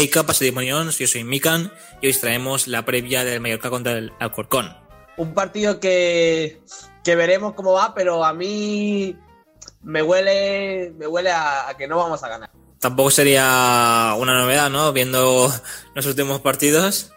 EICA Pasadimonions, yo soy Mikan y hoy traemos la previa del Mallorca contra el Alcorcón. Un partido que, que veremos cómo va, pero a mí me huele, me huele a, a que no vamos a ganar. Tampoco sería una novedad, ¿no? Viendo los últimos partidos.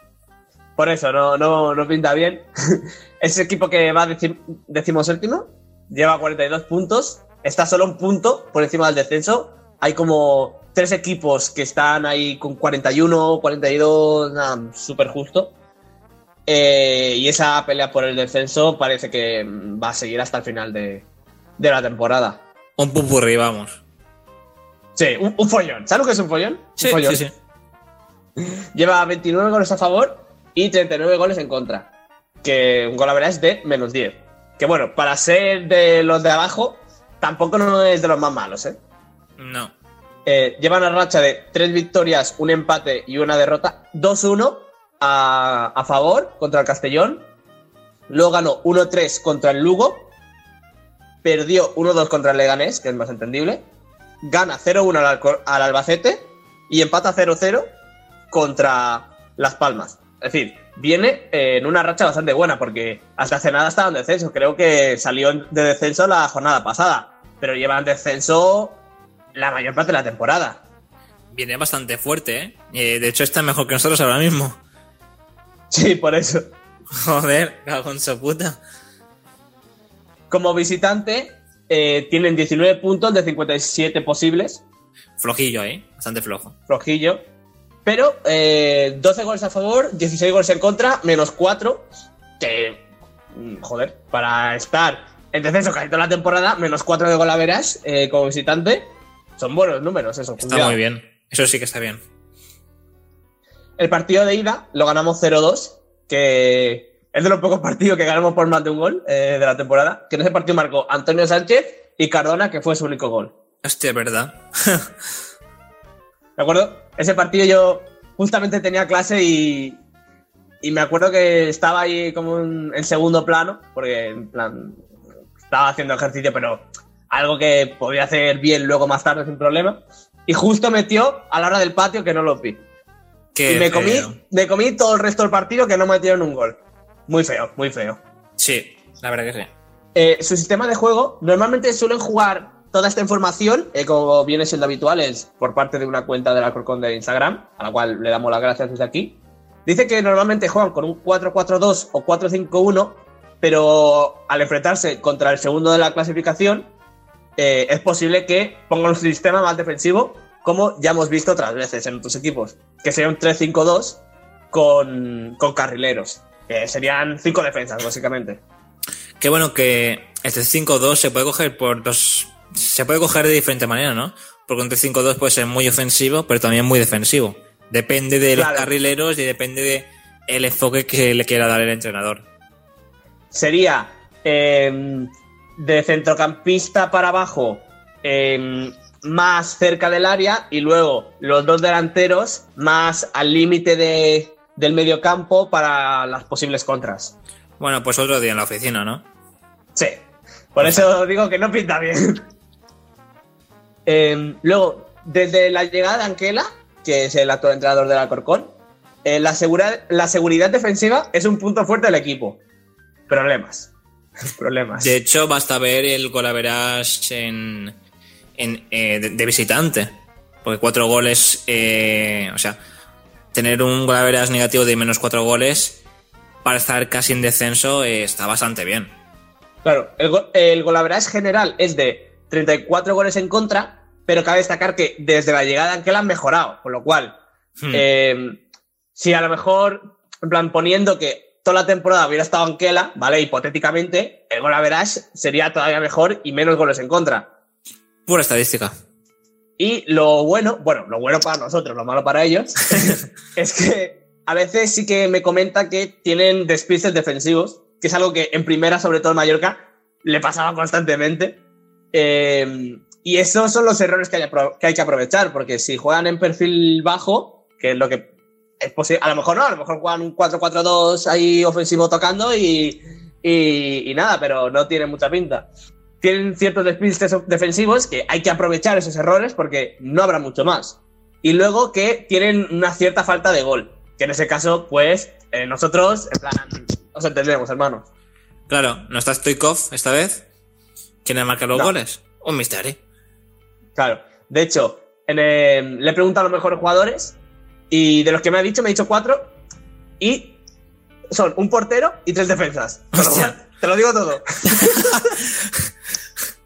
Por eso, no, no, no pinta bien. Ese equipo que va decim, decimoséptimo lleva 42 puntos, está solo un punto por encima del descenso. Hay como tres equipos que están ahí con 41, 42, nada, súper justo. Eh, y esa pelea por el descenso parece que va a seguir hasta el final de, de la temporada. Un pupurri, vamos. Sí, un, un, follón. ¿Sabes lo que es un follón? Sí, un follón. sí, sí. Lleva 29 goles a favor y 39 goles en contra. Que un gol a verdad es de menos 10. Que bueno, para ser de los de abajo, tampoco no es de los más malos, ¿eh? No. Eh, lleva una racha de 3 victorias, un empate y una derrota. 2-1 a, a favor contra el Castellón. Luego ganó 1-3 contra el Lugo. Perdió 1-2 contra el Leganés, que es más entendible. Gana 0-1 al, al Albacete y empata 0-0 contra Las Palmas. Es decir, viene en una racha bastante buena porque hasta hace nada estaba en descenso. Creo que salió de descenso la jornada pasada, pero lleva en descenso la mayor parte de la temporada. Viene bastante fuerte, ¿eh? Eh, De hecho, está mejor que nosotros ahora mismo. Sí, por eso. Joder, cago en su puta. Como visitante, eh, tienen 19 puntos de 57 posibles, Flojillo, ¿eh? Bastante flojo. flojillo. Pero eh, 12 goles a favor, 16 goles en contra, menos 4. Que, mm, joder, para estar en descenso casi toda la temporada, menos 4 de golaveras eh, como visitante, son buenos números, eso. Está cuidado. muy bien. Eso sí que está bien. El partido de ida lo ganamos 0-2, que es de los pocos partidos que ganamos por más de un gol eh, de la temporada. Que en ese partido marcó Antonio Sánchez y Cardona, que fue su único gol. Hostia, es verdad. ¿De acuerdo? Ese partido yo justamente tenía clase y, y me acuerdo que estaba ahí como en, en segundo plano, porque en plan estaba haciendo ejercicio, pero algo que podía hacer bien luego más tarde sin problema. Y justo metió a la hora del patio que no lo vi. Qué y me comí, me comí todo el resto del partido que no metieron un gol. Muy feo, muy feo. Sí, la verdad que sí. Eh, su sistema de juego, normalmente suelen jugar toda esta información, eh, como viene siendo habitual, es por parte de una cuenta del Alcorcón de Instagram, a la cual le damos las gracias desde aquí. Dice que normalmente juegan con un 4-4-2 o 4-5-1, pero al enfrentarse contra el segundo de la clasificación, eh, es posible que pongan un sistema más defensivo, como ya hemos visto otras veces en otros equipos, que sería un 3-5-2 con, con carrileros, que serían cinco defensas, básicamente. Qué bueno que este 5-2 se puede coger por dos. Se puede coger de diferente manera, ¿no? Porque un 3-5-2 puede ser muy ofensivo, pero también muy defensivo. Depende de los Claro. carrileros y depende de el enfoque que le quiera dar el entrenador. sería eh, de centrocampista para abajo, eh, más cerca del área, y luego los dos delanteros más al límite de, del mediocampo para las posibles contras. Bueno, pues otro día en la oficina, ¿no? Sí, por eso digo que no pinta bien. Eh, luego, desde la llegada de Anquela, que es el actual entrenador del Alcorcón, eh, la, segura- la seguridad defensiva es un punto fuerte del equipo. Problemas. Problemas. De hecho, basta ver el golaveras en, en, eh, de, de visitante. Porque cuatro goles, eh, o sea, tener un golaveras negativo de menos cuatro goles para estar casi en descenso eh, está bastante bien. Claro, el, go- el golaveras general es de 34 goles en contra, pero cabe destacar que desde la llegada de Anquela han mejorado, con lo cual, Hmm. si a lo mejor, en plan, poniendo que toda la temporada hubiera estado Anquela, ¿vale? Hipotéticamente, el golaveras sería todavía mejor y menos goles en contra. Pura estadística. Y lo bueno, bueno, lo bueno para nosotros, lo malo para ellos, es que a veces sí que me comenta que tienen despistes defensivos, que es algo que en primera, sobre todo en Mallorca, le pasaba constantemente. Eh, y esos son los errores que hay, apro- que hay que aprovechar, porque si juegan en perfil bajo, que es lo que es posible, a lo mejor no, a lo mejor juegan un 4-4-2 ahí ofensivo tocando y, y, y nada, pero no tiene mucha pinta tienen ciertos despistes defensivos que hay que aprovechar esos errores porque no habrá mucho más. y luego que tienen una cierta falta de gol. Que en ese caso, pues, eh, nosotros, en plan, os entendemos, hermanos. Claro, no está Stoikov esta vez. ¿Quién le marca los No. goles? Un misterio. Claro. De hecho, en le he preguntado a los mejores jugadores y de los que me ha dicho, me ha dicho cuatro y son un portero y tres defensas. Hostia. te lo digo todo.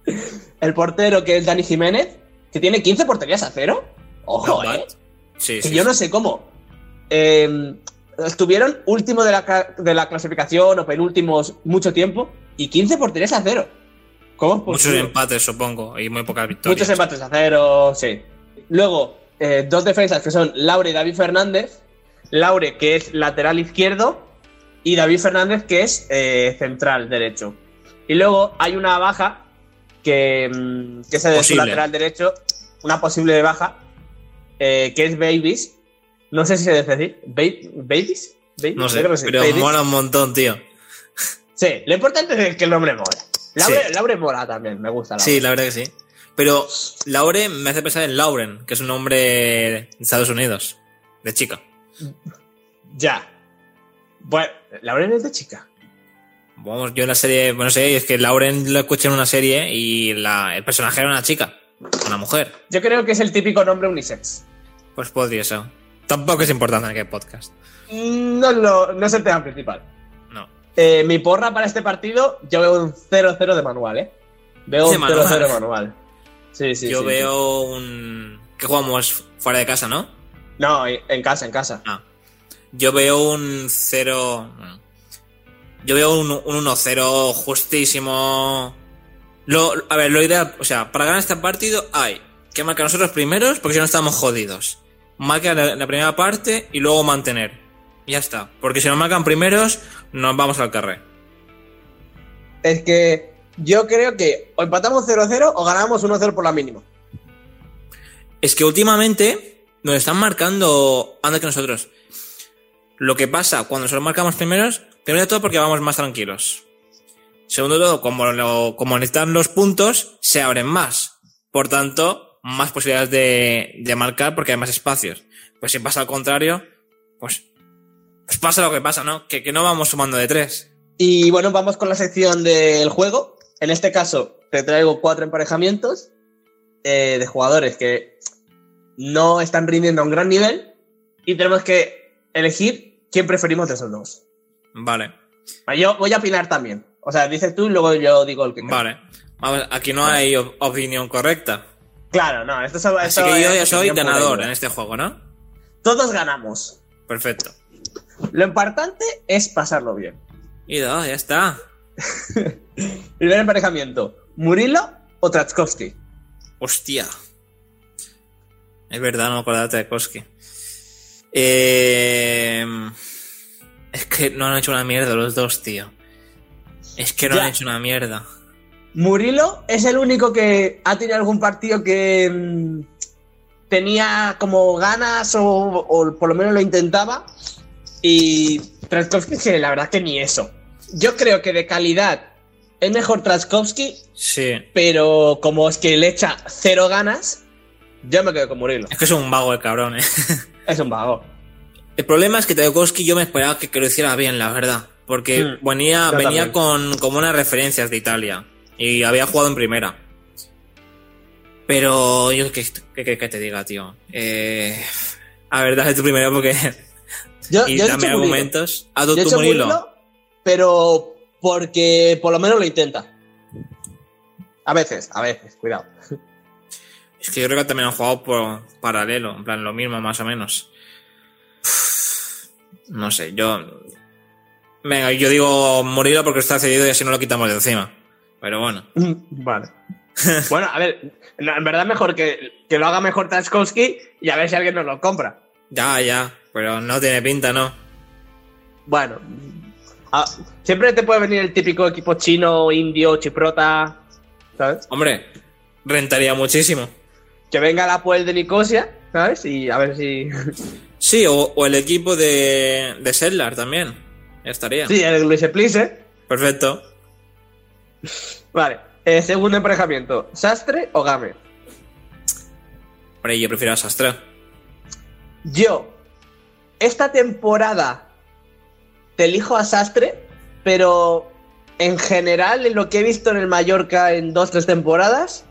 el portero que es Dani Jiménez, que tiene 15 porterías a cero. Ojo, Not eh. Sí, Que sí. yo no sé cómo. Eh, estuvieron último de la, de la clasificación o penúltimos mucho tiempo y 15 porterías a cero. ¿Cómo Muchos empates, supongo, y muy pocas victorias. Muchos empates a cero, sí. Luego, eh, dos defensas que son Laure y David Fernández. Laure, que es lateral izquierdo, y David Fernández, que es eh, central derecho. Y luego hay una baja, que, mm, que es de su lateral derecho, una posible baja, eh, que es Babies. No sé si se debe decir. Ba- ¿Babies? ¿Babies? No sé, sí. pero Babies. mola un montón, tío. Sí, lo importante es que el nombre mola. Laure, Sí. Laure mola también, me gusta. Laure. Sí, la verdad que sí. Pero Laure me hace pensar en Lauren, que es un nombre de Estados Unidos, de chica. Ya. Bueno, Lauren es de chica. Vamos, yo en la serie, bueno, sé, es que Lauren lo escuché en una serie y la, el personaje era una chica, una mujer. Yo creo que es el típico nombre unisex. Pues podría ser. Tampoco es importante en aquel podcast. Mm, No, es lo- no es el tema principal. No. Eh, mi porra para este partido, yo veo un 0-0 de manual, ¿eh? Veo un 0-0 manual. de manual. Sí, sí, yo sí. veo un... que jugamos fuera de casa, ¿no? No, en casa, en casa. Ah. Yo veo un 0... bueno, Yo veo un, un 1-0 justísimo. Lo, a ver, lo ideal, o sea, para ganar este partido hay que marcar nosotros primeros porque si no estamos jodidos. Marca la, la primera parte y luego mantener. Ya está. Porque si nos marcan primeros, nos vamos al carré. Es que yo creo que o empatamos 0-0 o ganamos 1-0 por la mínima. Es que últimamente nos están marcando antes que nosotros. Lo que pasa cuando nosotros marcamos primeros, primero de todo porque vamos más tranquilos. Segundo de todo, como, lo- como necesitan los puntos, se abren más. Por tanto, más posibilidades de, de marcar porque hay más espacios. Pues si pasa al contrario, pues, pues pasa lo que pasa, ¿no? Que, que no vamos sumando de tres. Y bueno, vamos con la sección del juego. En este caso, te traigo cuatro emparejamientos eh, de jugadores que no están rindiendo a un gran nivel y tenemos que elegir quién preferimos de esos dos. Vale, Vale, Yo voy a opinar también. O sea, dices tú y luego yo digo el que vale. Vamos, aquí no hay op- opinión correcta. Claro, no, esto es Así esto que yo ya soy ganador en este juego, ¿no? Todos ganamos. Perfecto. Lo importante es pasarlo bien. Y no, ya está. Primer emparejamiento: Murilo o Traczkowski. Hostia. Es verdad, no me acordaba de Tarkovsky. Eh, es que no han hecho una mierda los dos, tío. Es que no Ya. han hecho una mierda. Murilo es el único que ha tenido algún partido que mm, tenía como ganas o, o por lo menos lo intentaba. Y que la verdad que ni eso. Yo creo que de calidad es mejor Traskowski, Sí. pero como es que le echa cero ganas, yo me quedo con Murilo. Es que es un vago el cabrón, eh. Es un vago. El problema es que Tarkovsky yo me esperaba que, que lo hiciera bien, la verdad. Porque Hmm, venía, venía con como unas referencias de Italia. Y había jugado en primera. Pero yo qué qué- qué- te diga, tío. Eh, a ver, dale tú primero porque. Yo, y yo he dame Murilo. argumentos. A tu, Yo he tu dicho Murilo. Murilo, pero porque por lo menos lo intenta. A veces, a veces, cuidado. Es que yo creo que también han jugado por paralelo, en plan lo mismo más o menos. No sé, yo. Venga, yo digo Murilo porque está cedido y así no lo quitamos de encima. Pero bueno. Vale. bueno, a ver, en verdad mejor que, que lo haga mejor Traskowski y a ver si alguien nos lo compra. Ya, ya. Pero no tiene pinta, ¿no? Bueno, ah, siempre te puede venir el típico equipo chino, indio, chiprota, ¿sabes? Hombre, rentaría muchísimo. Que venga la Puel de Nicosia, ¿sabes? Y a ver si. Sí, o, o el equipo de, de Sedlar también. Estaría. sí, el Luis Please. Perfecto. Vale, eh, segundo emparejamiento: ¿Sastre o Game? Hombre, yo prefiero a Sastre. Yo, esta temporada te elijo a Sastre, pero en general, en lo que he visto en el Mallorca en dos, tres temporadas,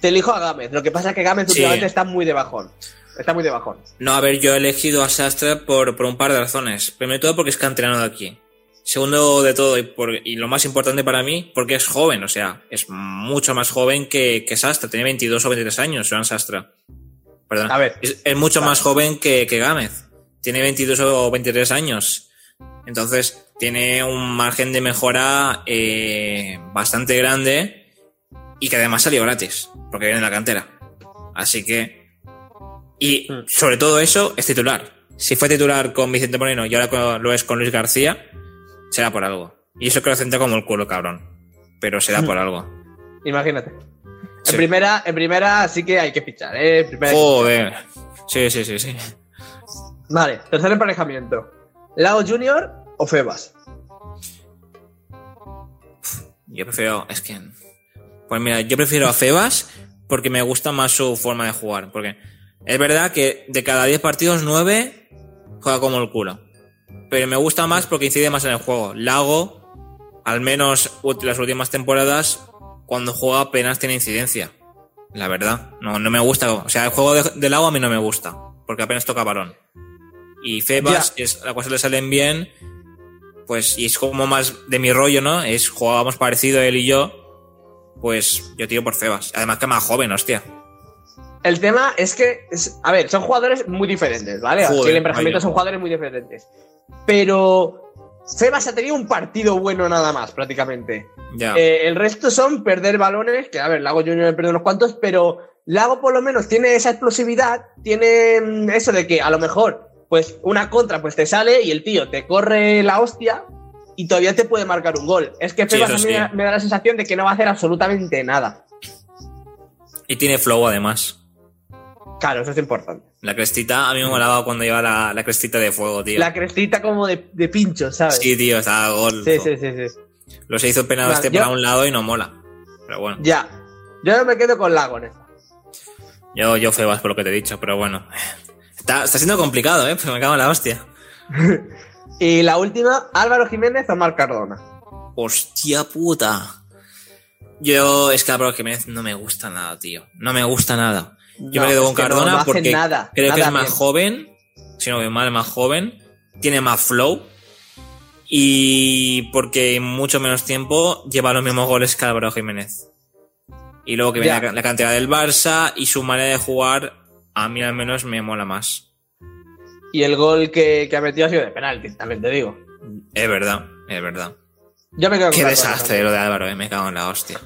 te elijo a Gámez. Lo que pasa es que Gámez Sí. últimamente está muy de bajón. Está muy de bajón. No, a ver, yo he elegido a Sastre por, por un par de razones. Primero de todo porque es canterano de aquí. Segundo de todo, y, por- y lo más importante para mí, porque es joven, o sea, es mucho más joven que, que Sastre. Tiene 22 o 23 años, Joan Sastre. Perdón. A ver. Es, es mucho más joven que, que Gámez. Tiene 22 o 23 años. Entonces, tiene un margen de mejora eh, bastante grande y que además salió gratis, porque viene de la cantera. Así que. Y Hmm. sobre todo eso, es titular. Si fue titular con Vicente Moreno y ahora lo es con Luis García, será por algo. Y eso que lo centra como el culo, cabrón. Pero será por algo. Imagínate. Sí. En, primera, en primera sí que hay que fichar, ¿eh? Primera hay que Joder. Sí, sí, sí, sí. Vale, tercer emparejamiento. Lago Junior o Febas. Yo prefiero. Es que. Pues mira, yo prefiero a Febas porque me gusta más su forma de jugar. Porque es verdad que de cada 10 partidos, 9 juega como el culo. Pero me gusta más porque incide más en el juego. Lago, al menos las últimas temporadas, cuando juega apenas tiene incidencia. La verdad. No, no me gusta. O sea, el juego de, de Lago a mí no me gusta. Porque apenas toca balón. Y Febas, Ya. es, las cosas le salen bien. Pues, y es como más de mi rollo, ¿no? Es jugábamos parecido él y yo. Pues yo tiro por Febas. Además que más joven, hostia. El tema es que, es- a ver, son jugadores muy diferentes, ¿vale? Así Joder, el emparejamiento son jugadores muy diferentes. Pero Febas ha tenido un partido bueno nada más, prácticamente. Ya. Eh, el resto son perder balones, que a ver, Lago Junior perdido unos cuantos, pero Lago por lo menos tiene esa explosividad, tiene mm, eso de que a lo mejor, pues una contra, pues te sale y el tío te corre la hostia y todavía te puede marcar un gol. Es que Sí, Febas a mí sí. me, me da la sensación de que no va a hacer absolutamente nada. Y tiene flow además. Claro, eso es importante. La crestita, a mí me molaba cuando lleva la, la crestita de fuego, tío. La crestita como de, de pincho, ¿sabes? Sí, tío, está gol. sí, sí, sí, sí. Lo se hizo penado este yo- para un lado y no mola. Pero bueno, Ya. Yo me quedo con Lago en esta. yo, yo Febas por lo que te he dicho, pero bueno. Está, está siendo complicado, ¿eh? Pues me cago en la hostia. Y la última, Álvaro Jiménez o Marc Cardona. Hostia puta. Yo, es que Álvaro Jiménez no me gusta nada, tío. No me gusta nada. Yo No, me quedo con no, Cardona no porque nada, creo que es más bien. joven, si no mal, más joven, tiene más flow y porque en mucho menos tiempo lleva los mismos goles que Álvaro Jiménez. Y luego que viene la cantidad del Barça y su manera de jugar, a mí al menos me mola más. Y el gol que, que ha metido ha sido de penalti, también te digo. Es verdad, es verdad. Yo me quedo Qué desastre lo de Álvaro, eh, me cago en la hostia.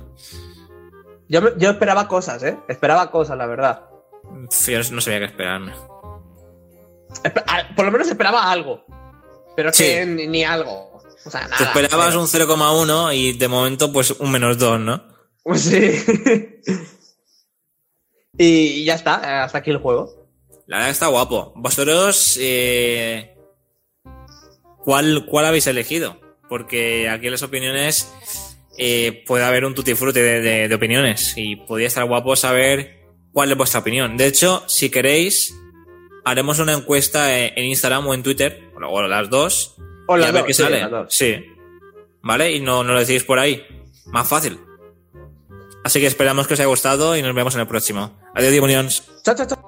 Yo, yo esperaba cosas, ¿eh? Esperaba cosas, la verdad. Yo no sabía qué esperarme. Por lo menos esperaba algo. Pero es Sí. que ni, ni algo. O sea, nada. Te esperabas Pero- un 0,1 y de momento pues un menos 2, ¿no? Sí. Y ya está, hasta aquí el juego. La verdad está guapo. Vosotros, eh, ¿cuál, ¿cuál habéis elegido? Porque aquí en las opiniones eh, puede haber un tutti frutti de, de- de opiniones y podría estar guapo saber cuál es vuestra opinión. De hecho, si queréis, haremos una encuesta en Instagram o en Twitter, o o las dos, O y las a ver dos, qué sí, sale. Sí. ¿Vale? Y no, no lo decís por ahí. Más fácil. Así que esperamos que os haya gustado y nos vemos en el próximo. Adiós, demonios. Chao, chao, chao.